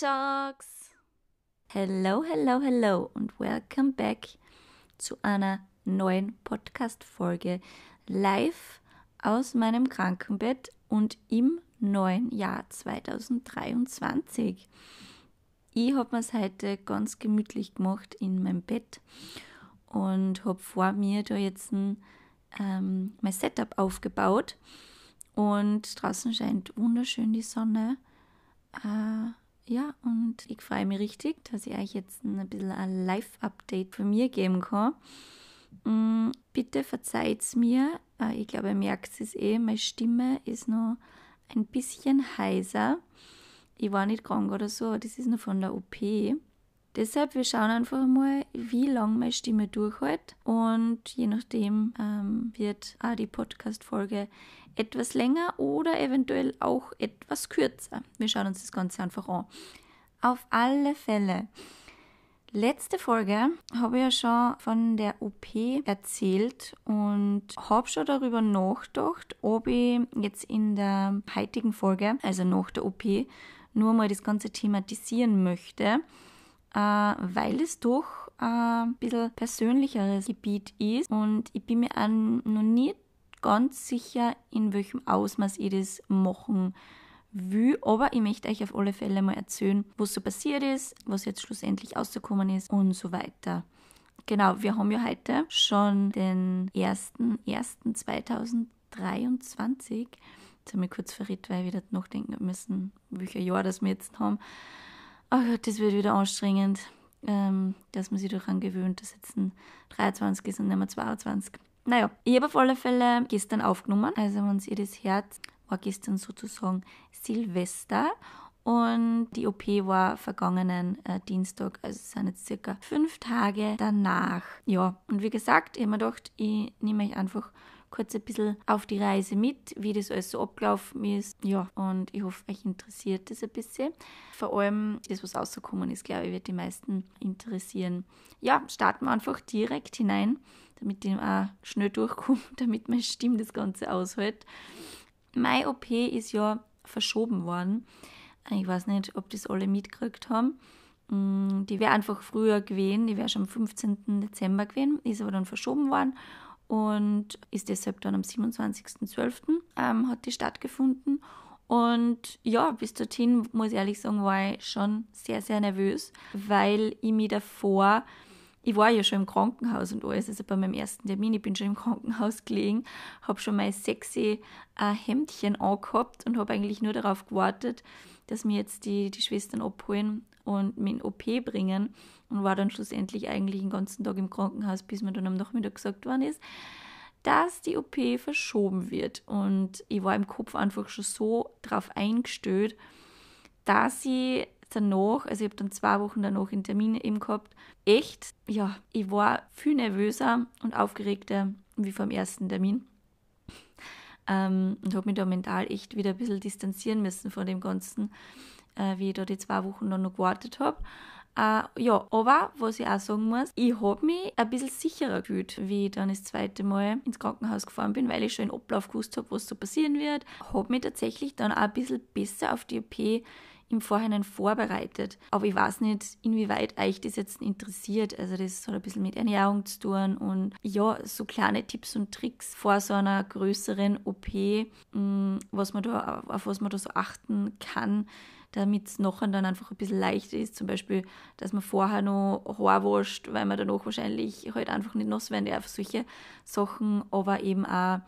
Talks. Hello, hello, hello und welcome back zu einer neuen Podcast-Folge live aus meinem Krankenbett und im neuen Jahr 2023. Ich habe mir es heute ganz gemütlich gemacht in meinem Bett und habe vor mir da jetzt ein, ähm, mein Setup aufgebaut und draußen scheint wunderschön die Sonne. Äh, ja, und ich freue mich richtig, dass ich euch jetzt ein bisschen ein Live-Update von mir geben kann. Mm, bitte verzeiht mir. Äh, ich glaube, ihr merkt es eh, meine Stimme ist noch ein bisschen heiser. Ich war nicht krank oder so, das ist nur von der OP. Deshalb, wir schauen einfach mal, wie lange meine Stimme durchhält. Und je nachdem ähm, wird auch die Podcast-Folge etwas länger oder eventuell auch etwas kürzer. Wir schauen uns das Ganze einfach an. Auf alle Fälle. Letzte Folge habe ich ja schon von der OP erzählt und habe schon darüber nachgedacht, ob ich jetzt in der heutigen Folge, also nach der OP, nur mal das Ganze thematisieren möchte, weil es doch ein bisschen persönlicheres Gebiet ist und ich bin mir auch noch nicht ganz sicher, in welchem Ausmaß ich das machen will. Aber ich möchte euch auf alle Fälle mal erzählen, was so passiert ist, was jetzt schlussendlich ausgekommen ist und so weiter. Genau, wir haben ja heute schon den 1.1.2023. Jetzt habe ich kurz verrät, weil wir wieder nachdenken müssen, welches Jahr das wir jetzt haben. Ach Gott, das wird wieder anstrengend, ähm, dass man sich daran gewöhnt, dass jetzt ein 23 ist und nicht mehr 22. Naja, ich habe auf alle Fälle gestern aufgenommen. Also, wenn ihr das Herz war gestern sozusagen Silvester und die OP war vergangenen äh, Dienstag, also es sind jetzt circa fünf Tage danach. Ja, und wie gesagt, ich habe mir gedacht, ich nehme euch einfach kurz ein bisschen auf die Reise mit, wie das alles so abgelaufen ist. Ja, und ich hoffe, euch interessiert das ein bisschen. Vor allem das, was rausgekommen ist, glaube ich, wird die meisten interessieren. Ja, starten wir einfach direkt hinein, damit ich auch schnell durchkomme, damit meine Stimme das Ganze aushält. Meine OP ist ja verschoben worden. Ich weiß nicht, ob das alle mitgekriegt haben. Mm, die wäre einfach früher gewesen, die wäre schon am 15. Dezember gewesen, ist aber dann verschoben worden und ist deshalb dann am 27.12. Ähm, hat die stattgefunden. Und ja, bis dorthin, muss ich ehrlich sagen, war ich schon sehr, sehr nervös, weil ich mich davor, ich war ja schon im Krankenhaus und alles, also bei meinem ersten Termin, ich bin schon im Krankenhaus gelegen, habe schon mein sexy äh, Hemdchen angehabt und habe eigentlich nur darauf gewartet, dass mir jetzt die, die Schwestern abholen und mich in OP bringen und war dann schlussendlich eigentlich den ganzen Tag im Krankenhaus, bis mir dann am Nachmittag gesagt worden ist, dass die OP verschoben wird. Und ich war im Kopf einfach schon so drauf eingestellt, dass ich danach, also ich habe dann zwei Wochen danach einen Termin eben gehabt, echt, ja, ich war viel nervöser und aufgeregter wie vom ersten Termin. Ähm, und habe mich da mental echt wieder ein bisschen distanzieren müssen von dem Ganzen, äh, wie ich da die zwei Wochen dann noch gewartet habe. Uh, ja, aber was ich auch sagen muss, ich habe mich ein bisschen sicherer gefühlt, wie ich dann das zweite Mal ins Krankenhaus gefahren bin, weil ich schon in Ablauf gewusst habe, was so passieren wird. Habe mich tatsächlich dann auch ein bisschen besser auf die OP im Vorhinein vorbereitet. Aber ich weiß nicht, inwieweit euch das jetzt interessiert. Also das hat ein bisschen mit Ernährung zu tun und ja, so kleine Tipps und Tricks vor so einer größeren OP, mm, was man da, auf was man da so achten kann damit es nachher dann einfach ein bisschen leichter ist. Zum Beispiel, dass man vorher noch Haar wascht, weil man danach wahrscheinlich halt einfach nicht nass werden darf. Solche Sachen, aber eben auch,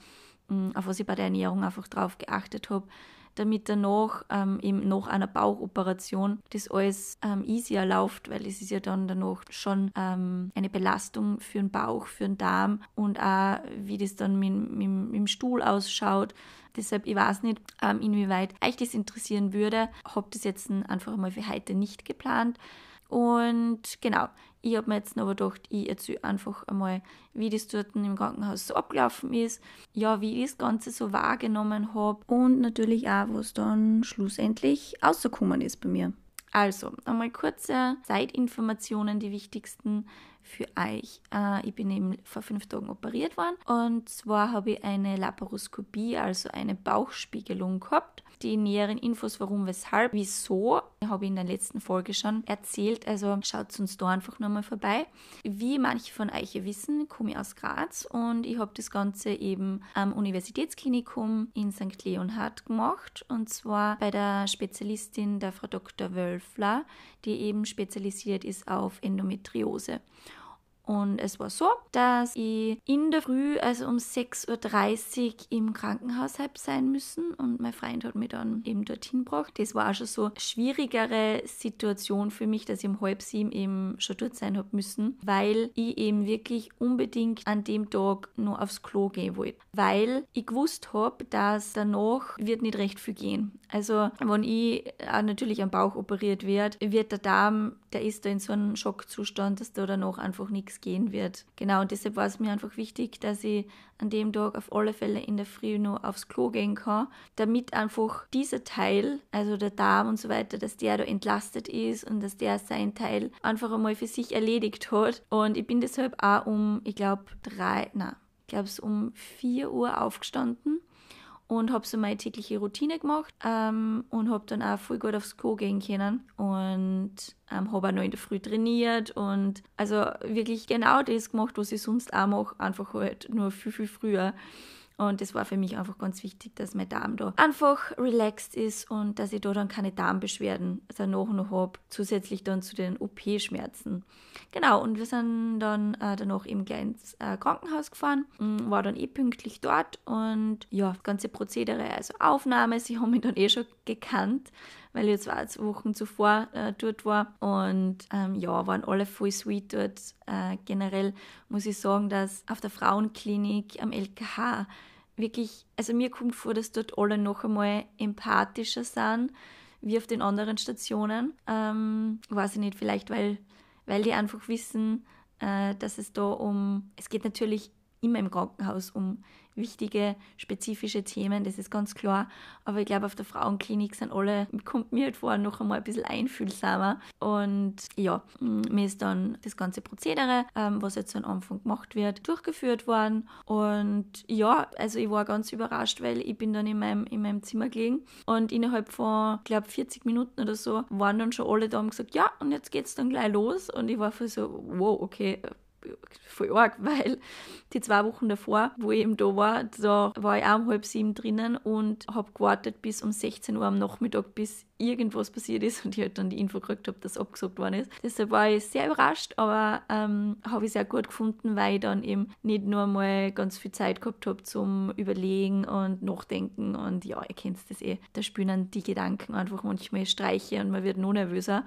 mm, auf was ich bei der Ernährung einfach drauf geachtet habe, damit danach ähm, eben nach einer Bauchoperation das alles ähm, easier läuft, weil es ist ja dann danach schon ähm, eine Belastung für den Bauch, für den Darm und auch wie das dann mit, mit, mit dem Stuhl ausschaut. Deshalb, ich weiß nicht, ähm, inwieweit euch das interessieren würde. Habe das jetzt einfach mal für heute nicht geplant. Und genau, ich habe mir jetzt aber gedacht, ich erzähle einfach einmal, wie das dort im Krankenhaus so abgelaufen ist, ja, wie ich das Ganze so wahrgenommen habe und natürlich auch, was dann schlussendlich rausgekommen ist bei mir. Also, einmal kurze Zeitinformationen, die wichtigsten für euch. Äh, ich bin eben vor fünf Tagen operiert worden und zwar habe ich eine Laparoskopie, also eine Bauchspiegelung gehabt. Die näheren Infos, warum, weshalb, wieso, habe ich in der letzten Folge schon erzählt. Also schaut uns da einfach nochmal vorbei. Wie manche von euch wissen, komme ich aus Graz und ich habe das Ganze eben am Universitätsklinikum in St. Leonhard gemacht und zwar bei der Spezialistin der Frau Dr. Wölfler, die eben spezialisiert ist auf Endometriose. Und es war so, dass ich in der Früh, also um 6.30 Uhr im Krankenhaus habe sein müssen und mein Freund hat mich dann eben dorthin gebracht. Das war auch schon so eine schwierigere Situation für mich, dass ich um halb sieben eben schon dort sein habe müssen, weil ich eben wirklich unbedingt an dem Tag noch aufs Klo gehen wollte. Weil ich gewusst habe, dass danach wird nicht recht viel gehen. Also wenn ich auch natürlich am Bauch operiert werde, wird der Darm, der ist da in so einem Schockzustand, dass da danach einfach nichts gehen wird. Genau, und deshalb war es mir einfach wichtig, dass ich an dem Tag auf alle Fälle in der Früh noch aufs Klo gehen kann, damit einfach dieser Teil, also der Darm und so weiter, dass der da entlastet ist und dass der sein Teil einfach einmal für sich erledigt hat. Und ich bin deshalb auch um, ich glaube, drei, na, ich glaube es um vier Uhr aufgestanden und habe so meine tägliche Routine gemacht ähm, und habe dann auch voll gut aufs Klo gehen können und ähm, habe auch noch in der Früh trainiert und also wirklich genau das gemacht, was ich sonst auch mache, einfach halt nur viel, viel früher. Und das war für mich einfach ganz wichtig, dass mein Darm da einfach relaxed ist und dass ich da dann keine Darmbeschwerden danach noch habe, zusätzlich dann zu den OP-Schmerzen. Genau, und wir sind dann äh, danach eben gleich ins äh, Krankenhaus gefahren, war dann eh pünktlich dort und ja, ganze Prozedere, also Aufnahme, sie haben mich dann eh schon gekannt, weil ich zwei Wochen zuvor äh, dort war. Und ähm, ja, waren alle voll sweet dort. Äh, generell muss ich sagen, dass auf der Frauenklinik am LKH wirklich, also mir kommt vor, dass dort alle noch einmal empathischer sind wie auf den anderen Stationen. Ähm, weiß ich nicht, vielleicht weil, weil die einfach wissen, äh, dass es da um, es geht natürlich immer im Krankenhaus um wichtige, spezifische Themen, das ist ganz klar. Aber ich glaube, auf der Frauenklinik sind alle, kommt mir halt vor, noch einmal ein bisschen einfühlsamer. Und ja, mir ist dann das ganze Prozedere, ähm, was jetzt am Anfang gemacht wird, durchgeführt worden. Und ja, also ich war ganz überrascht, weil ich bin dann in meinem, in meinem Zimmer gelegen und innerhalb von, ich glaube, 40 Minuten oder so waren dann schon alle da und gesagt, ja, und jetzt geht's dann gleich los. Und ich war für so, wow, okay, voll arg, weil die zwei Wochen davor, wo ich eben da war, da war ich auch um halb sieben drinnen und habe gewartet bis um 16 Uhr am Nachmittag, bis irgendwas passiert ist und ich halt dann die Info gekriegt habe, dass abgesagt worden ist. Deshalb war ich sehr überrascht, aber ähm, habe ich sehr gut gefunden, weil ich dann eben nicht nur mal ganz viel Zeit gehabt habe zum Überlegen und Nachdenken und ja, ihr kennt das eh, da spielen die Gedanken einfach manchmal Streiche und man wird noch nervöser.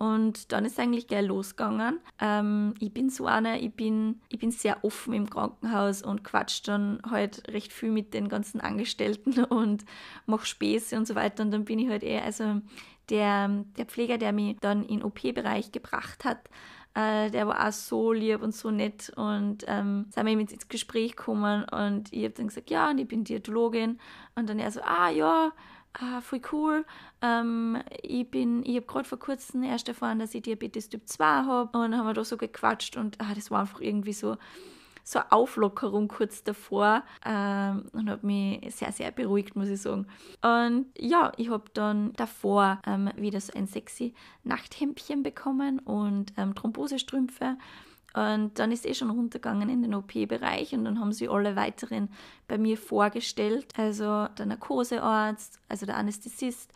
Und dann ist eigentlich gleich losgegangen. Ähm, ich bin so eine, ich bin, ich bin sehr offen im Krankenhaus und quatsch dann halt recht viel mit den ganzen Angestellten und mache Späße und so weiter. Und dann bin ich halt eher, also der, der Pfleger, der mich dann in OP-Bereich gebracht hat, äh, der war auch so lieb und so nett und ähm, sind wir mit ins Gespräch gekommen und ich habe dann gesagt, ja, und ich bin Diätologin und dann er so, ah ja, ah, voll cool. Ähm, ich ich habe gerade vor kurzem erst erfahren, dass ich Diabetes Typ 2 habe und haben wir da so gequatscht und ah, das war einfach irgendwie so, so eine Auflockerung kurz davor ähm, und hat mich sehr, sehr beruhigt, muss ich sagen. Und ja, ich habe dann davor ähm, wieder so ein sexy Nachthemdchen bekommen und ähm, Thrombosestrümpfe. Und dann ist eh schon runtergegangen in den OP-Bereich und dann haben sie alle weiteren bei mir vorgestellt. Also der Narkosearzt, also der Anästhesist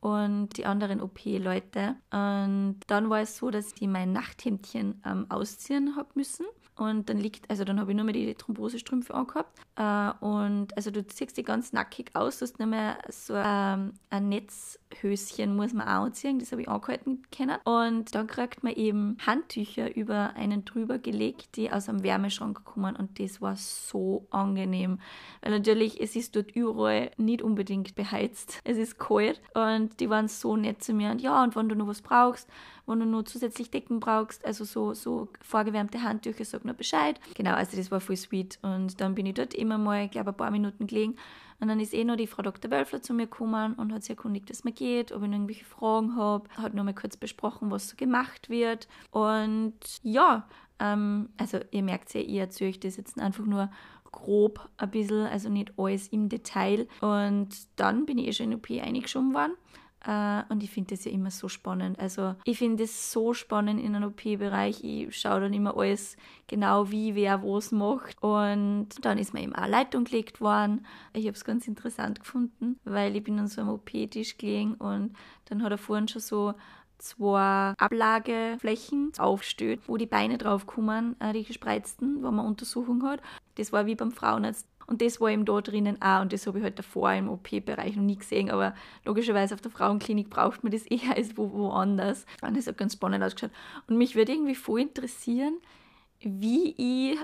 und die anderen OP-Leute. Und dann war es so, dass ich mein Nachthemdchen ähm, ausziehen habe müssen. Und dann liegt, also dann habe ich nur mehr die Thrombosestrümpfe angehabt. Äh, und also du ziehst die ganz nackig aus, du hast nicht mehr so ähm, ein Netzhöschen, muss man auch anziehen, das habe ich angehalten können. Und dann kriegt man eben Handtücher über einen drüber gelegt, die aus einem Wärmeschrank kommen. Und das war so angenehm. Weil natürlich, es ist dort überall nicht unbedingt beheizt. Es ist kalt. Und die waren so nett zu mir. Und ja, und wenn du noch was brauchst, wenn du nur zusätzlich Decken brauchst, also so, so vorgewärmte Handtücher, sag nur Bescheid. Genau, also das war voll sweet. Und dann bin ich dort immer mal, ich glaube, ein paar Minuten gelegen. Und dann ist eh noch die Frau Dr. Wölfler zu mir gekommen und hat sich erkundigt, es mir geht, ob ich noch irgendwelche Fragen habe. Hat noch mal kurz besprochen, was so gemacht wird. Und ja, Ähm, also ihr merkt ja, ich erzähle euch das jetzt einfach nur grob ein bisschen, also nicht alles im Detail. Und dann bin ich eh schon in OP eingeschoben worden. Uh, und ich finde das ja immer so spannend. Also ich finde es so spannend in einem OP-Bereich. Ich schaue dann immer alles genau, wie wer was macht. Und dann ist mir eben auch Leitung gelegt worden. Ich habe es ganz interessant gefunden, weil ich bin an so einem OP-Tisch gelegen und dann hat er vorhin schon so zwei Ablageflächen aufgestellt, wo die Beine drauf kommen, äh, die gespreizten, wo man Untersuchung hat. Das war wie beim Frauenarzt. Und das war eben da drinnen auch. Und das habe ich halt davor im OP-Bereich noch nie gesehen. Aber logischerweise auf der Frauenklinik braucht man das eher als wo, woanders. Und das hat ganz spannend ausgeschaut. Und mich würde irgendwie voll interessieren, wie ich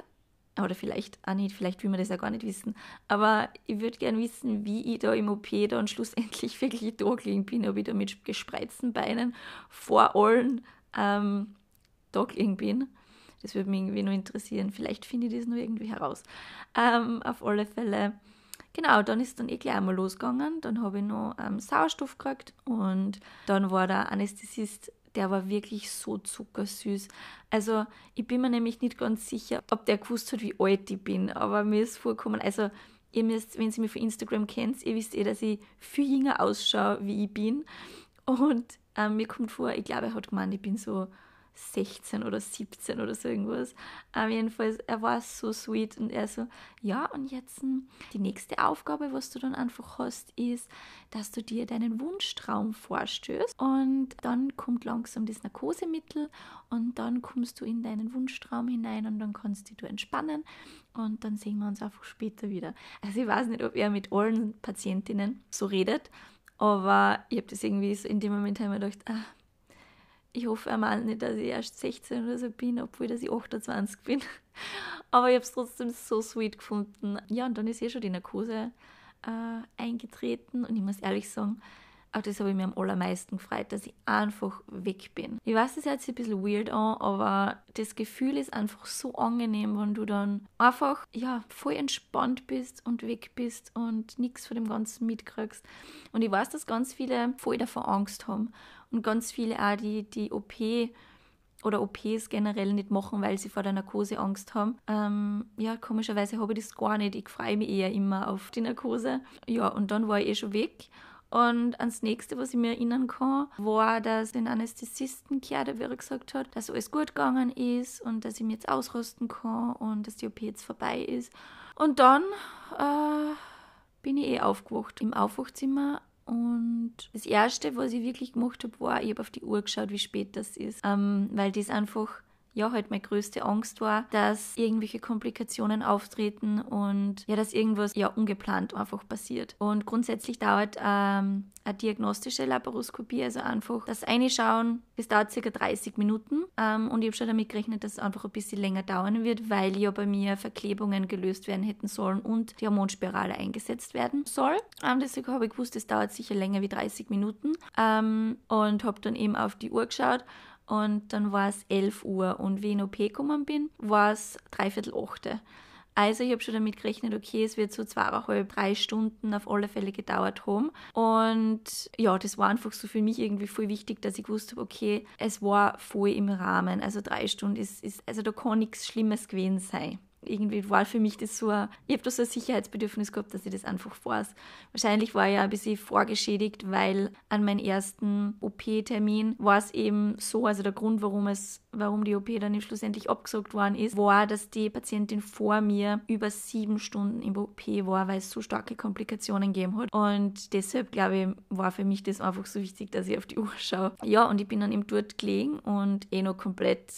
oder vielleicht auch nicht, vielleicht will man das ja gar nicht wissen. Aber ich würde gerne wissen, wie ich da im OP dann schlussendlich wirklich da bin, ob ich da mit gespreizten Beinen vor allen ähm, da bin. Das würde mich irgendwie nur interessieren. Vielleicht finde ich das nur irgendwie heraus. Ähm, auf alle Fälle. Genau, dann ist dann eh gleich einmal losgegangen. Dann habe ich noch ähm, Sauerstoff gekriegt und dann war der Anästhesist der war wirklich so zuckersüß. Also ich bin mir nämlich nicht ganz sicher, ob der gewusst hat, wie alt ich bin, aber mir ist vorgekommen, also ihr müsst, wenn ihr mich von Instagram kennt, ihr wisst eh, dass ich viel jünger ausschaue, wie ich bin. Und ähm, mir kommt vor, ich glaube, er hat gemeint, ich bin so 16 oder 17 oder so irgendwas. Aber jedenfalls, er war so sweet und er so, ja, und jetzt hm, die nächste Aufgabe, was du dann einfach hast, ist, dass du dir deinen Wunschtraum vorstößt und dann kommt langsam das Narkosemittel und dann kommst du in deinen Wunschtraum hinein und dann kannst du entspannen und dann sehen wir uns einfach später wieder. Also ich weiß nicht, ob er mit allen Patientinnen so redet, aber ich habe das irgendwie so in dem Moment ich gedacht, ah, ich hoffe einmal nicht, dass ich erst 16 oder so bin, obwohl dass ich 28 bin. Aber ich habe es trotzdem so sweet gefunden. Ja, und dann ist eh schon die Narkose äh, eingetreten und ich muss ehrlich sagen, auch das habe ich mir am allermeisten gefreut, dass ich einfach weg bin. Ich weiß, das hört sich ein bisschen weird an, aber das Gefühl ist einfach so angenehm, wenn du dann einfach ja, voll entspannt bist und weg bist und nichts von dem Ganzen mitkriegst. Und ich weiß, dass ganz viele voll davon Angst haben und ganz viele auch, die die OP oder OPs generell nicht machen, weil sie vor der Narkose Angst haben. Ähm, ja, komischerweise habe ich das gar nicht. Ich freue mich eher immer auf die Narkose. Ja, und dann war ich eh schon weg und ans nächste, was ich mir erinnern kann, war, dass den Anästhesisten gehört, wie er gesagt hat, dass alles gut gegangen ist und dass ich mich jetzt ausrüsten kann und dass die OP jetzt vorbei ist. Und dann äh, bin ich eh aufgewacht im Aufwachzimmer und das Erste, was ich wirklich gemacht habe, war, ich habe auf die Uhr geschaut, wie spät das ist, ähm, weil das einfach ja halt meine größte Angst war, dass irgendwelche Komplikationen auftreten und ja, dass irgendwas ja ungeplant einfach passiert. Und grundsätzlich dauert ähm, eine diagnostische Laparoskopie, also einfach das Einschauen, das dauert circa 30 Minuten ähm, und ich habe schon damit gerechnet, dass es einfach ein bisschen länger dauern wird, weil ja bei mir Verklebungen gelöst werden hätten sollen und die Hormonspirale eingesetzt werden soll. Ähm, deswegen habe ich gewusst, es dauert sicher länger wie 30 Minuten ähm, und habe dann eben auf die Uhr geschaut und dann war es 11 Uhr und wie ich in OP gekommen bin, war es dreiviertel achte. Also ich habe schon damit gerechnet, okay, es wird so zweieinhalb, drei Stunden auf alle Fälle gedauert haben. Und ja, das war einfach so für mich irgendwie voll wichtig, dass ich gewusst habe, okay, es war voll im Rahmen. Also drei Stunden ist, ist also da kann nichts Schlimmes gewesen sein irgendwie war für mich das so, ein, ich habe da so ein Sicherheitsbedürfnis gehabt, dass ich das einfach weiß. Wahrscheinlich war ich ja ein bisschen vorgeschädigt, weil an meinem ersten OP-Termin war es eben so, also der Grund, warum es, warum die OP dann schlussendlich abgesagt worden ist, war, dass die Patientin vor mir über sieben Stunden im OP war, weil es so starke Komplikationen gegeben hat. Und deshalb, glaube ich, war für mich das einfach so wichtig, dass ich auf die Uhr schaue. Ja, und ich bin dann eben dort gelegen und eh noch komplett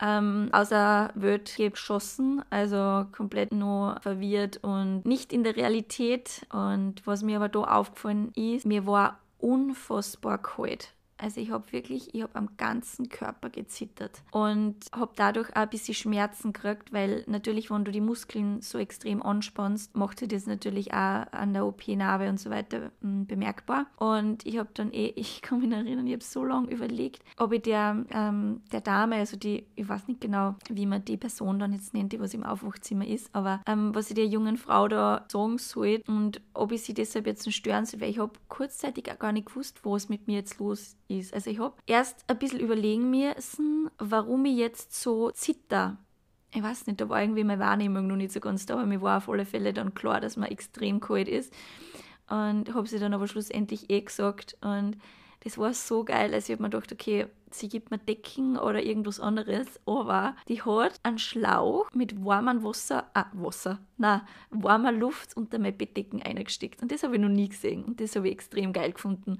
ähm, außer Welt geschossen, also komplett nur verwirrt und nicht in der Realität. Und was mir aber da aufgefallen ist, mir war unfassbar kalt. Also ich habe wirklich, ich habe am ganzen Körper gezittert und habe dadurch auch ein bisschen Schmerzen gekriegt, weil natürlich, wenn du die Muskeln so extrem anspannst, macht sich das natürlich auch an der OP-Narbe und so weiter hm, bemerkbar. Und ich habe dann eh, ich kann mich erinnern, ich habe so lange überlegt, ob ich der, ähm, der Dame, also die, ich weiß nicht genau, wie man die Person dann jetzt nennt, die was im Aufwachzimmer ist, aber ähm, was ich der jungen Frau da sagen soll und ob ich sie deshalb jetzt stören soll, weil ich habe kurzzeitig auch gar nicht gewusst, was mit mir jetzt los ist ist. Also ich habe erst ein bisschen überlegen müssen, warum ich jetzt so zitter. Ich weiß nicht, da war irgendwie meine Wahrnehmung noch nicht so ganz da, aber mir war auf alle Fälle dann klar, dass man extrem kalt ist. Und habe sie dann aber schlussendlich eh gesagt. Und das war so geil. Also ich habe mir gedacht, okay, sie gibt mir Decken oder irgendwas anderes, aber die hat einen Schlauch mit warmem Wasser, ah, Wasser, na, warmer Luft unter meine Bettdecken eingesteckt. Und das habe ich noch nie gesehen. Und das habe ich extrem geil gefunden.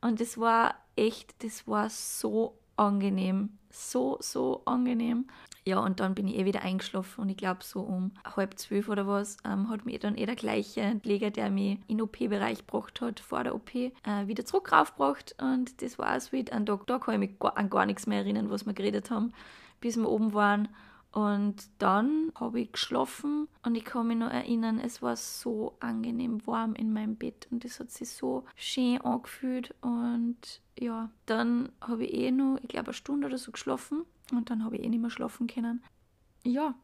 Und das war echt, das war so angenehm. So, so angenehm. Ja, und dann bin ich eh wieder eingeschlafen und ich glaube so um halb zwölf oder was ähm, hat mir dann eh der gleiche Pfleger, der mich in den OP-Bereich gebracht hat, vor der OP, äh, wieder zurück raufgebracht und das war auch sweet. An da, da kann ich mich gar, an gar nichts mehr erinnern, was wir geredet haben, bis wir oben waren. Und dann habe ich geschlafen und ich kann mich noch erinnern, es war so angenehm warm in meinem Bett und es hat sich so schön angefühlt. Und ja, dann habe ich eh noch, ich glaube, eine Stunde oder so geschlafen und dann habe ich eh nicht mehr schlafen können. Ja,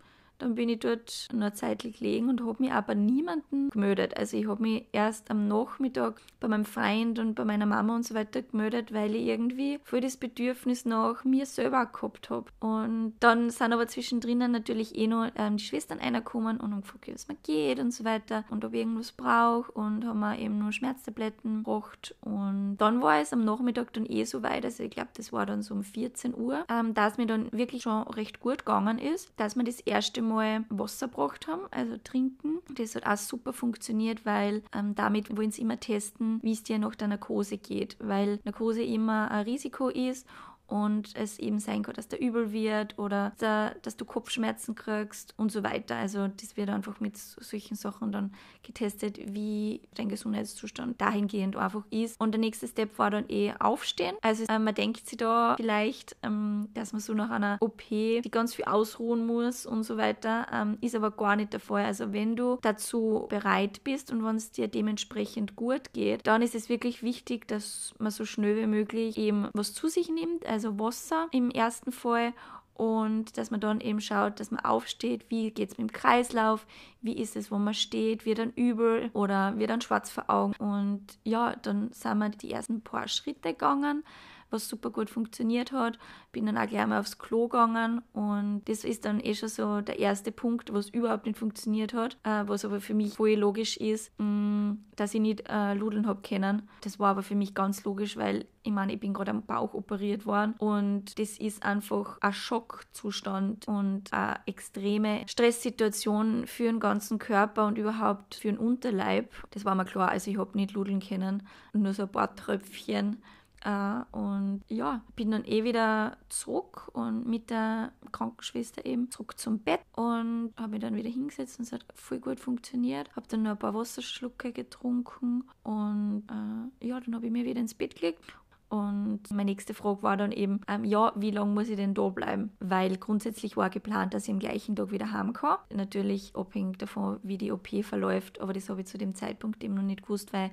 dann bin ich dort noch zeitlich gelegen und habe mich aber niemanden gemeldet. Also ich habe mich erst am Nachmittag bei meinem Freund und bei meiner Mama und so weiter gemeldet, weil ich irgendwie voll das Bedürfnis nach mir selber gehabt habe. Und dann sind aber zwischendrin natürlich eh noch ähm, die Schwestern reingekommen und haben gefragt, wie es mir geht und so weiter und ob ich irgendwas brauche und haben mir eben nur Schmerztabletten gebracht. Und dann war es am Nachmittag dann eh so weit, also ich glaube, das war dann so um 14 Uhr, ähm, dass mir dann wirklich schon recht gut gegangen ist, dass mir das erste Mal mal Wasser gebracht haben, also trinken. Das hat auch super funktioniert, weil ähm, damit wollen sie immer testen, wie es dir nach der Narkose geht, weil Narkose immer ein Risiko ist und es eben sein kann, dass der übel wird oder dass du Kopfschmerzen kriegst und so weiter. Also das wird einfach mit solchen Sachen dann getestet, wie dein Gesundheitszustand dahingehend einfach ist. Und der nächste Step war dann eh aufstehen. Also äh, man denkt sich da vielleicht, ähm, dass man so nach einer OP die ganz viel ausruhen muss und so weiter, ähm, ist aber gar nicht der Fall. Also wenn du dazu bereit bist und wenn es dir dementsprechend gut geht, dann ist es wirklich wichtig, dass man so schnell wie möglich eben was zu sich nimmt. Also also Wasser im ersten Fall und dass man dann eben schaut, dass man aufsteht, wie geht es mit dem Kreislauf, wie ist es, wo man steht, wird dann übel oder wird dann schwarz vor Augen. Und ja, dann sind wir die ersten paar Schritte gegangen was super gut funktioniert hat. Bin dann auch gleich mal aufs Klo gegangen und das ist dann eh schon so der erste Punkt, was überhaupt nicht funktioniert hat, äh, was aber für mich voll logisch ist, mh, mm, dass ich nicht äh, Ludeln habe können. Das war aber für mich ganz logisch, weil ich meine, ich bin gerade am Bauch operiert worden und das ist einfach ein Schockzustand und eine extreme Stresssituation für den ganzen Körper und überhaupt für den Unterleib. Das war mir klar, also ich habe nicht Ludeln können, nur so ein paar Tröpfchen. Uh, und ja, bin dann eh wieder zurück und mit der Krankenschwester eben zurück zum Bett und habe mich dann wieder hingesetzt und es hat voll gut funktioniert. Habe dann noch ein paar Wasserschlucke getrunken und uh, ja, dann habe ich mir wieder ins Bett gelegt und meine nächste Frage war dann eben, ähm, ja, wie lange muss ich denn da bleiben? Weil grundsätzlich war geplant, dass ich am gleichen Tag wieder heim kann. Natürlich abhängig davon, wie die OP verläuft, aber das habe ich zu dem Zeitpunkt eben noch nicht gewusst, weil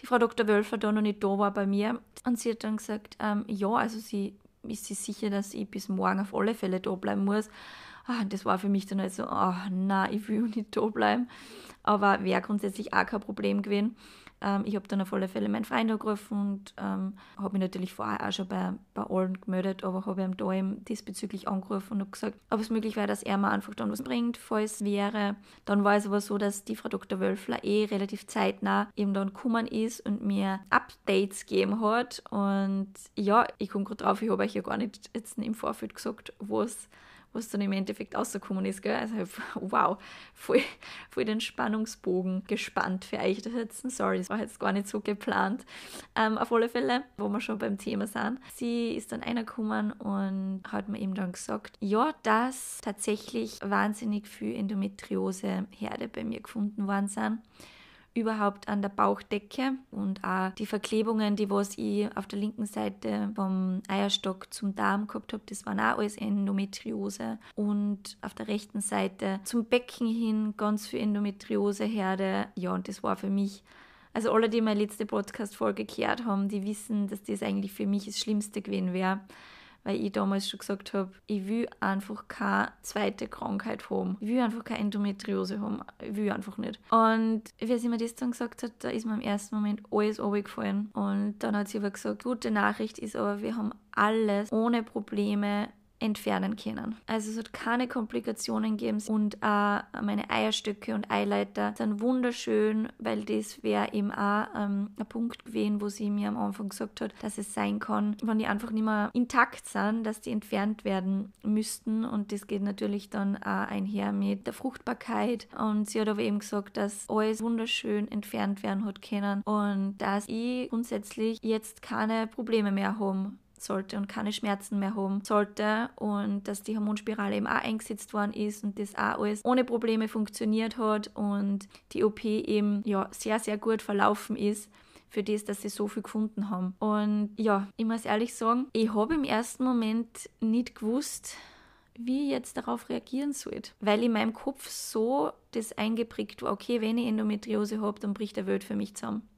die Frau Dr. Wölfer da noch nicht da war bei mir. Und sie hat dann gesagt, ähm, ja, also sie ist sich sicher, dass ich bis morgen auf alle Fälle da bleiben muss. Ah, das war für mich dann halt so, ach, na, ich will nicht da bleiben. Aber wäre grundsätzlich auch kein Problem gewesen. Ähm, ich habe dann auf alle Fälle meinen Freund angerufen und ähm, habe mich natürlich vorher auch schon bei, bei allen gemeldet, aber habe ihm da eben diesbezüglich angerufen und gesagt, ob es möglich wäre, dass er mir einfach dann was bringt, falls wäre. Dann war es aber so, dass die Frau Dr. Wölfler eh relativ zeitnah eben dann gekommen ist und mir Updates gegeben hat. Und ja, ich komme gerade drauf, ich habe euch ja gar nicht jetzt im Vorfeld gesagt, was was dann im Endeffekt rausgekommen ist. Gell? Also wow, voll, voll den Spannungsbogen gespannt für euch da sitzen. Sorry, das war jetzt gar nicht so geplant. Ähm, auf alle Fälle, wo wir schon beim Thema sind, sie ist dann reingekommen und hat mir eben dann gesagt, ja, dass tatsächlich wahnsinnig viel Endometriose-Herde bei mir gefunden worden sind überhaupt an der Bauchdecke und auch die Verklebungen, die was ich auf der linken Seite vom Eierstock zum Darm gehabt habe, das waren auch alles Endometriose und auf der rechten Seite zum Becken hin ganz viel Endometrioseherde. Ja, und das war für mich also alle, die meine letzte Podcast-Folge gehört haben, die wissen, dass das eigentlich für mich das Schlimmste gewesen wäre, weil ich damals schon gesagt habe, ich will einfach keine zweite Krankheit haben. Ich will einfach keine Endometriose haben. Ich will einfach nicht. Und wie sie mir das dann gesagt hat, da ist mir im ersten Moment alles runtergefallen. Und dann hat sie aber gesagt, gute Nachricht ist aber, wir haben alles ohne Probleme entfernen können. Also es hat keine Komplikationen gegeben und auch meine Eierstöcke und Eileiter sind wunderschön, weil das wäre eben auch ähm, ein Punkt gewesen, wo sie mir am Anfang gesagt hat, dass es sein kann, wenn die einfach nicht mehr intakt sind, dass die entfernt werden müssten und das geht natürlich dann auch einher mit der Fruchtbarkeit und sie hat aber eben gesagt, dass alles wunderschön entfernt werden hat können und dass ich grundsätzlich jetzt keine Probleme mehr habe sollte und keine Schmerzen mehr haben sollte und dass die Hormonspirale eben auch eingesetzt worden ist und das auch alles ohne Probleme funktioniert hat und die OP eben ja sehr, sehr gut verlaufen ist für das, dass sie so viel gefunden haben. Und ja, ich muss ehrlich sagen, ich habe im ersten Moment nicht gewusst, wie ich jetzt darauf reagieren sollte. Weil in meinem Kopf so das eingeprägt war, okay, wenn ich Endometriose habe, dann bricht der Welt für mich zusammen.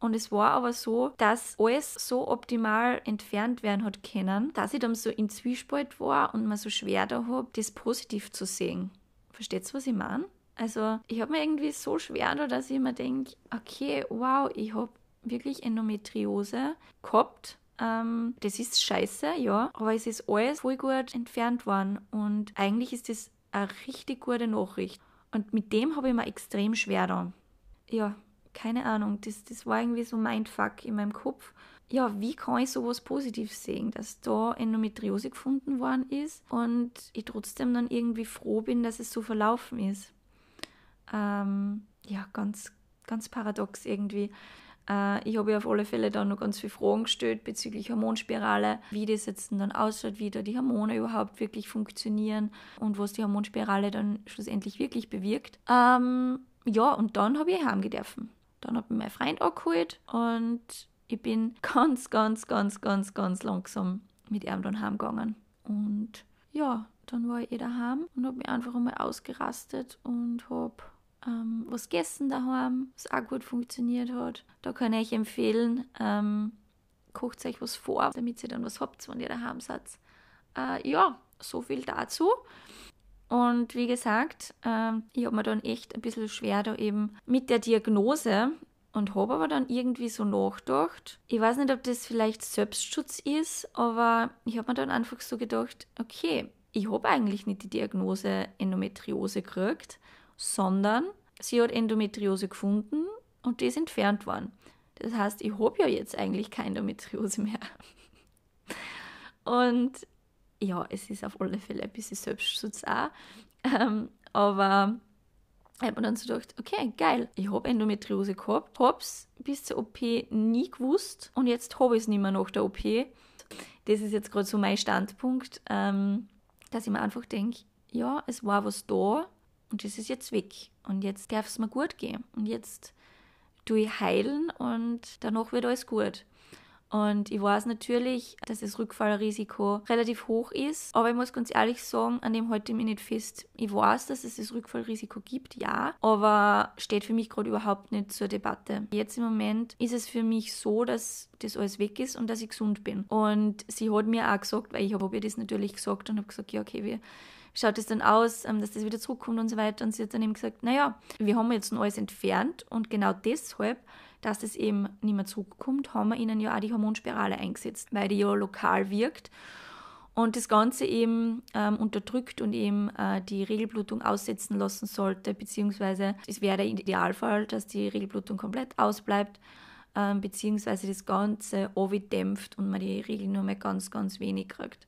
Und es war aber so, dass alles so optimal entfernt werden hat können, dass ich dann so in Zwiespalt war und mir so schwer da habe, das positiv zu sehen. Versteht ihr, was ich meine? Also, ich habe mir irgendwie so schwer da, dass ich mir denke, okay, wow, ich habe wirklich Endometriose gehabt. Ähm, das ist scheiße, ja, aber es ist alles voll gut entfernt worden und eigentlich ist das eine richtig gute Nachricht. Und mit dem habe ich mir extrem schwer da. Ja, keine Ahnung, das, das war irgendwie so Mindfuck in meinem Kopf. Ja, wie kann ich sowas positiv sehen, dass da Endometriose gefunden worden ist und ich trotzdem dann irgendwie froh bin, dass es so verlaufen ist. Ähm, ja, ganz, ganz paradox irgendwie. Äh, ich habe ja auf alle Fälle dann noch ganz viele Fragen gestellt bezüglich Hormonspirale, wie das jetzt dann ausschaut, wie da die Hormone überhaupt wirklich funktionieren und was die Hormonspirale dann schlussendlich wirklich bewirkt. Ähm, ja, und dann habe ich heimgedürfen. Dann habe ich meinen Freund angeholt und ich bin ganz, ganz, ganz, ganz, ganz langsam mit ihm dann heimgegangen. Und ja, dann war ich eh daheim und habe mich einfach einmal ausgerastet und habe ähm, was gegessen daheim, was auch gut funktioniert hat. Da kann ich empfehlen, ähm, kocht euch was vor, damit ihr dann was habt, wenn ihr daheim seid. Äh, ja, so viel dazu. Und wie gesagt, ähm, ich habe mir dann echt ein bisschen schwer da eben mit der Diagnose und habe aber dann irgendwie so nachgedacht. Ich weiß nicht, ob das vielleicht Selbstschutz ist, aber ich habe mir dann einfach so gedacht, okay, ich habe eigentlich nicht die Diagnose Endometriose gekriegt, sondern sie hat Endometriose gefunden und die ist entfernt worden. Das heißt, ich habe ja jetzt eigentlich keine Endometriose mehr. Und ja, es ist auf alle Fälle ein bisschen Selbstschutz auch. Ähm, aber ich habe mir dann so gedacht, okay, geil, ich habe Endometriose gehabt, habe es bis zur OP nie gewusst und jetzt habe ich es nicht mehr nach der OP. Das ist jetzt gerade so mein Standpunkt, ähm, dass ich mir einfach denke, ja, es war was da und das ist jetzt weg. Und jetzt darf es mir gut gehen. Und jetzt tue ich heilen und danach wird alles gut. Und ich weiß natürlich, dass das Rückfallrisiko relativ hoch ist. Aber ich muss ganz ehrlich sagen, an dem halte ich mich nicht fest. Ich weiß, dass es das Rückfallrisiko gibt, ja. Aber steht für mich gerade überhaupt nicht zur Debatte. Jetzt im Moment ist es für mich so, dass das alles weg ist und dass ich gesund bin. Und sie hat mir auch gesagt, weil ich habe ihr das natürlich gesagt und habe gesagt, ja, okay, wir schaut es dann aus, ähm, dass das wieder zurückkommt und so weiter. Und sie hat dann eben gesagt, naja, wir haben jetzt alles entfernt und genau deshalb dass das eben nicht mehr zurückkommt, haben wir ihnen ja auch die Hormonspirale eingesetzt, weil die ja lokal wirkt und das Ganze eben ähm, unterdrückt und eben äh, die Regelblutung aussetzen lassen sollte, beziehungsweise es wäre der Idealfall, dass die Regelblutung komplett ausbleibt, ähm, beziehungsweise das Ganze dämpft und man die Regel nur mehr ganz, ganz wenig kriegt.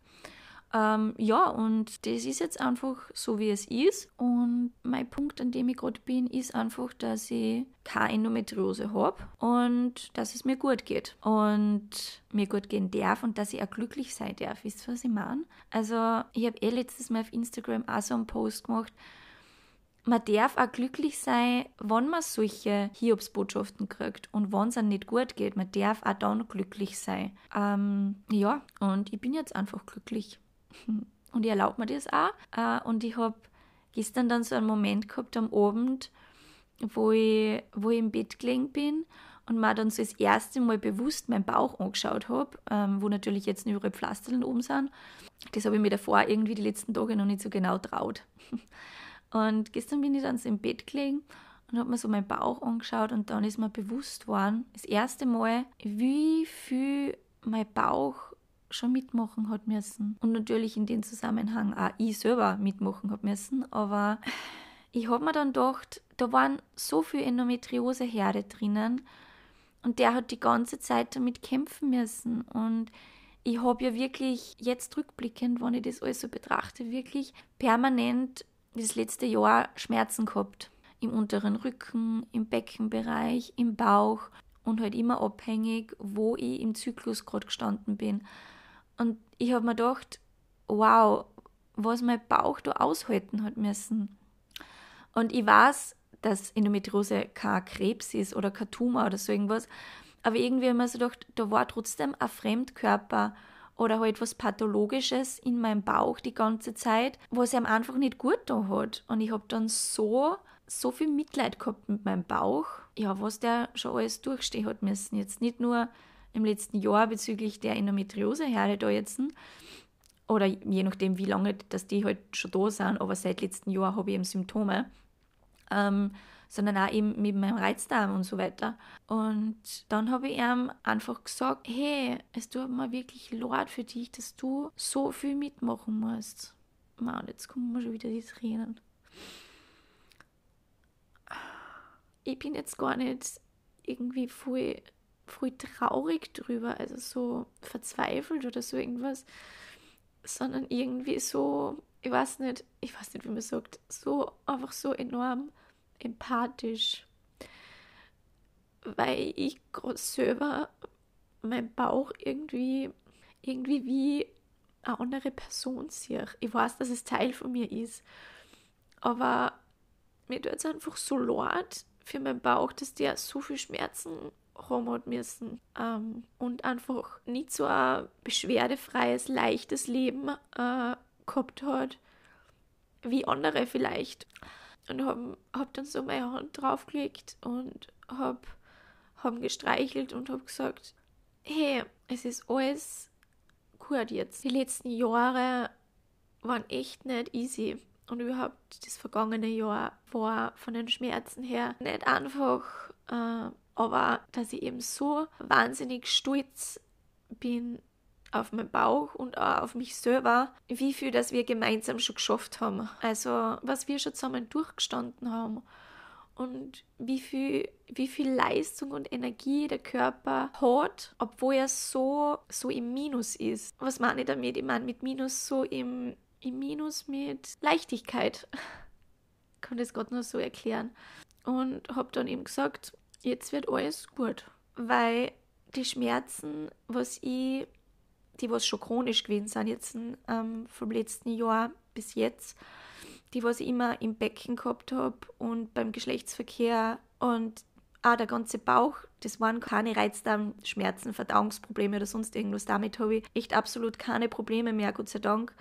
Ähm, ja, und das ist jetzt einfach so, wie es ist. Und mein Punkt, an dem ich gerade bin, ist einfach, dass ich keine Endometriose habe und dass es mir gut geht. Und mir gut gehen darf und dass ich auch glücklich sein darf. Wisst ihr, was ich meine? Also, ich habe eh letztes Mal auf Instagram auch so einen Post gemacht, man darf auch glücklich sein, wenn man solche Hiobsbotschaften kriegt und wenn es einem nicht gut geht. Man darf auch dann glücklich sein. Ähm, ja, und ich bin jetzt einfach glücklich. Und ich erlaube mir das auch. Äh, und ich habe gestern dann so einen Moment gehabt am Abend, wo ich, wo ich im Bett gelegen bin und mir dann so das erste Mal bewusst meinen Bauch angeschaut habe, ähm, wo natürlich jetzt nur überall Pflasterln oben sind. Das habe ich mir davor irgendwie die letzten Tage noch nicht so genau traut. Und gestern bin ich dann so im Bett gelegen und habe mir so meinen Bauch angeschaut und dann ist mir bewusst worden, das erste Mal, wie viel mein Bauch schon mitmachen hat müssen. Und natürlich in dem Zusammenhang auch ich selber mitmachen hat müssen. Aber ich habe mir dann gedacht, da waren so viele Endometrioseherde drinnen und der hat die ganze Zeit damit kämpfen müssen. Und ich habe ja wirklich jetzt rückblickend, wenn ich das alles so betrachte, wirklich permanent das letzte Jahr Schmerzen gehabt. Im unteren Rücken, im Beckenbereich, im Bauch und halt immer abhängig, wo ich im Zyklus gerade gestanden bin. Und ich habe mir gedacht, wow, was mein Bauch da aushalten hat müssen. Und ich weiß, dass Endometriose kein Krebs ist oder kein Tumor oder so irgendwas. Aber irgendwie habe ich mir so gedacht, da war trotzdem ein Fremdkörper oder halt was Pathologisches in meinem Bauch die ganze Zeit, was ihm einfach nicht gut da hat. Und ich habe dann so, so viel Mitleid gehabt mit meinem Bauch, ja, was der schon alles durchstehen hat müssen. Jetzt nicht nur im letzten Jahr bezüglich der Endometrioseherde da jetzt, oder je nachdem, wie lange dass die halt schon da sind, aber seit letztem Jahr habe ich eben Symptome ähm, sondern auch eben mit meinem Reizdarm und so weiter. Und dann habe ich ihm einfach gesagt, hey, es tut mir wirklich leid für dich, dass du so viel mitmachen musst. Mann, jetzt kommen wir schon wieder die Tränen. Ich bin jetzt gar nicht irgendwie voll, voll traurig drüber, also so verzweifelt oder so irgendwas, sondern irgendwie so, ich weiß nicht, ich weiß nicht, wie man sagt, so einfach so enorm empathisch, weil ich selber mein Bauch irgendwie, irgendwie wie eine andere Person sehe. Ich weiß, dass es Teil von mir ist, aber mir tut es einfach so leid für meinen Bauch, dass der so viel Schmerzen hat müssen ähm, und einfach nicht so ein beschwerdefreies, leichtes Leben äh, gehabt hat, wie andere vielleicht und habe hab dann so meine Hand draufgelegt und habe hab gestreichelt und habe gesagt, hey, es ist alles gut jetzt. Die letzten Jahre waren echt nicht easy und überhaupt das vergangene Jahr war von den Schmerzen her nicht einfach, äh, aber dass ich eben so wahnsinnig stolz bin auf meinen Bauch und auch auf mich selber, wie viel das wir gemeinsam schon geschafft haben. Also was wir schon zusammen durchgestanden haben und wie viel, wie viel Leistung und Energie der Körper hat, obwohl er so, so im Minus ist. Was meine ich damit? Ich meine mit Minus so im, im Minus mit Leichtigkeit. Ich kann das gerade nur so erklären. Und habe dann eben gesagt, jetzt wird alles gut. Weil die Schmerzen, was ich die was schon chronisch gewesen sind, jetzt ähm, vom letzten Jahr bis jetzt, die was ich immer im Becken gehabt habe und beim Geschlechtsverkehr und auch der ganze Bauch, das waren keine Reizdarmschmerzen, Verdauungsprobleme oder sonst irgendwas. Damit habe ich echt absolut keine Probleme mehr, Gott sei Dank.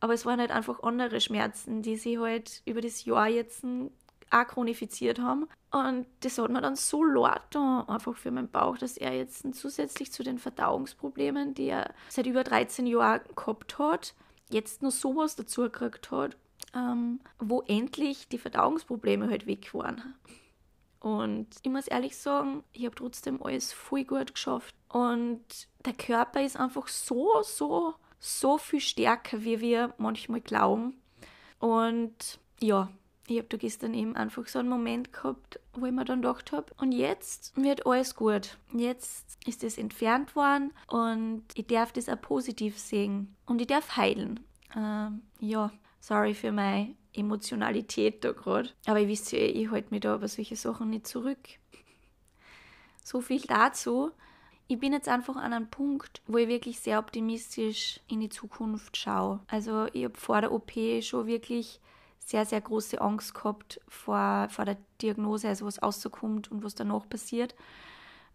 Aber es waren halt einfach andere Schmerzen, die sie halt über das Jahr jetzt auch chronifiziert haben. Und das hat mir dann so da, einfach für meinen Bauch, dass er jetzt zusätzlich zu den Verdauungsproblemen, die er seit über 13 Jahren gehabt hat, jetzt noch sowas dazu gekriegt hat, ähm, wo endlich die Verdauungsprobleme halt weg waren. Und ich muss ehrlich sagen, ich habe trotzdem alles voll gut geschafft. Und der Körper ist einfach so, so, so viel stärker, wie wir manchmal glauben. Und ja, ich habe da gestern eben einfach so einen Moment gehabt, wo ich mir dann gedacht habe, und jetzt wird alles gut. Jetzt ist es entfernt worden und ich darf das auch positiv sehen und ich darf heilen. Ähm, ja, sorry für meine Emotionalität da gerade. Aber ihr wisst ja, ich halte mich da über solche Sachen nicht zurück. So viel dazu. Ich bin jetzt einfach an einem Punkt, wo ich wirklich sehr optimistisch in die Zukunft schaue. Also ich habe vor der OP schon wirklich sehr, sehr große Angst gehabt vor, vor der Diagnose, also was rauskommt und was danach passiert,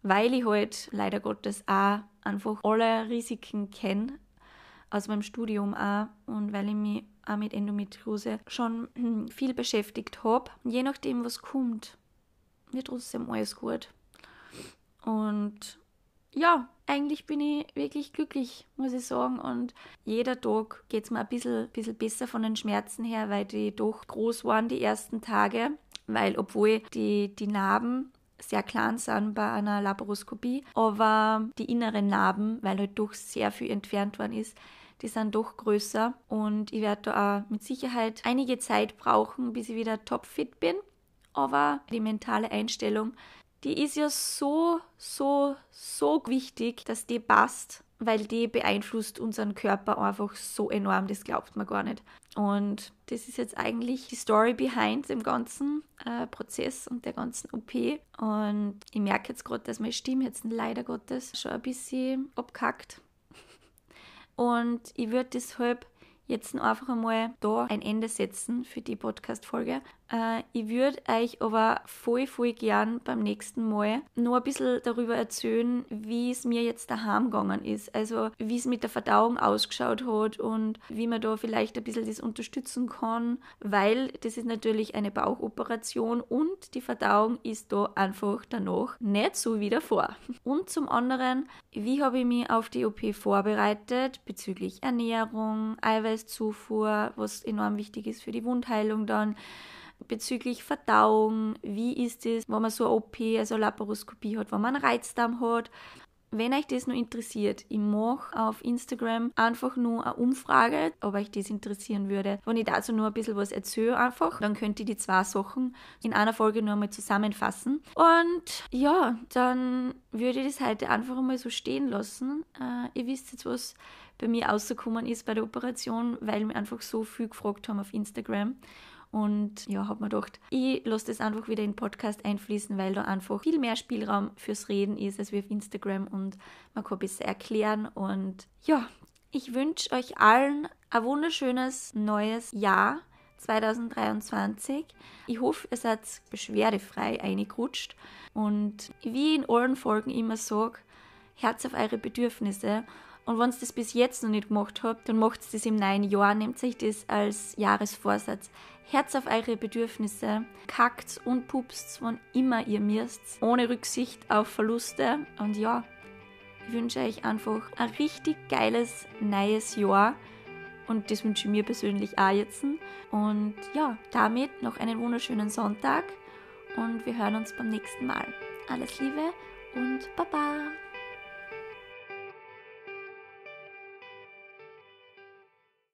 weil ich halt leider Gottes auch einfach alle Risiken kenne, aus meinem Studium auch und weil ich mich auch mit Endometriose schon viel beschäftigt habe. Je nachdem, was kommt, wird trotzdem alles gut. Und ja, eigentlich bin ich wirklich glücklich, muss ich sagen. Und jeder Tag geht es mir ein bisschen, bisschen besser von den Schmerzen her, weil die doch groß waren die ersten Tage. Weil obwohl die, die Narben sehr klein sind bei einer Laparoskopie, aber die inneren Narben, weil halt doch sehr viel entfernt worden ist, die sind doch größer und ich werde da auch mit Sicherheit einige Zeit brauchen, bis ich wieder topfit bin. Aber die mentale Einstellung, die ist ja so, so, so wichtig, dass die passt, weil die beeinflusst unseren Körper einfach so enorm, das glaubt man gar nicht. Und das ist jetzt eigentlich die Story behind dem ganzen äh, Prozess und der ganzen OP. Und ich merke jetzt gerade, dass meine Stimme jetzt leider Gottes schon ein bisschen abkackt. Und ich würde deshalb jetzt einfach einmal da ein Ende setzen für die Podcast-Folge. Äh, ich würde euch aber voll, voll gern beim nächsten Mal nur ein bisschen darüber erzählen, wie es mir jetzt daheim gegangen ist. Also, wie es mit der Verdauung ausgeschaut hat und wie man da vielleicht ein bisschen das unterstützen kann, weil das ist natürlich eine Bauchoperation und die Verdauung ist da einfach danach nicht so wie davor. Und zum anderen, wie habe ich mich auf die OP vorbereitet bezüglich Ernährung, Eiweißzufuhr, was enorm wichtig ist für die Wundheilung dann bezüglich Verdauung, wie ist es, wenn man so eine OP, also eine Laparoskopie hat, wenn man einen Reizdarm hat. Wenn euch das nur interessiert, ich mache auf Instagram einfach nur eine Umfrage, ob euch das interessieren würde. Wenn ich dazu nur ein bisschen was erzähle einfach, dann könnt ihr die zwei Sachen in einer Folge nur einmal zusammenfassen. Und ja, dann würde ich das heute einfach einmal so stehen lassen. Äh, ihr wisst jetzt, was bei mir rausgekommen ist bei der Operation, weil mir einfach so viel gefragt haben auf Instagram. Und ja, habe mir gedacht, ich lasse das einfach wieder in den Podcast einfließen, weil da einfach viel mehr Spielraum fürs Reden ist als wie auf Instagram und man kann besser erklären. Und ja, ich wünsche euch allen ein wunderschönes neues Jahr 2023. Ich hoffe, ihr seid beschwerdefrei eingerutscht. Und wie in allen Folgen immer sage, Herz auf eure Bedürfnisse und wenn ihr das bis jetzt noch nicht gemacht habt, dann macht es das im neuen Jahr. Nehmt euch das als Jahresvorsatz. Herz auf eure Bedürfnisse, kackt und pupst, wann immer ihr müsst, ohne Rücksicht auf Verluste. Und ja, ich wünsche euch einfach ein richtig geiles neues Jahr. Und das wünsche ich mir persönlich auch jetzt. Und ja, damit noch einen wunderschönen Sonntag. Und wir hören uns beim nächsten Mal. Alles Liebe und Baba!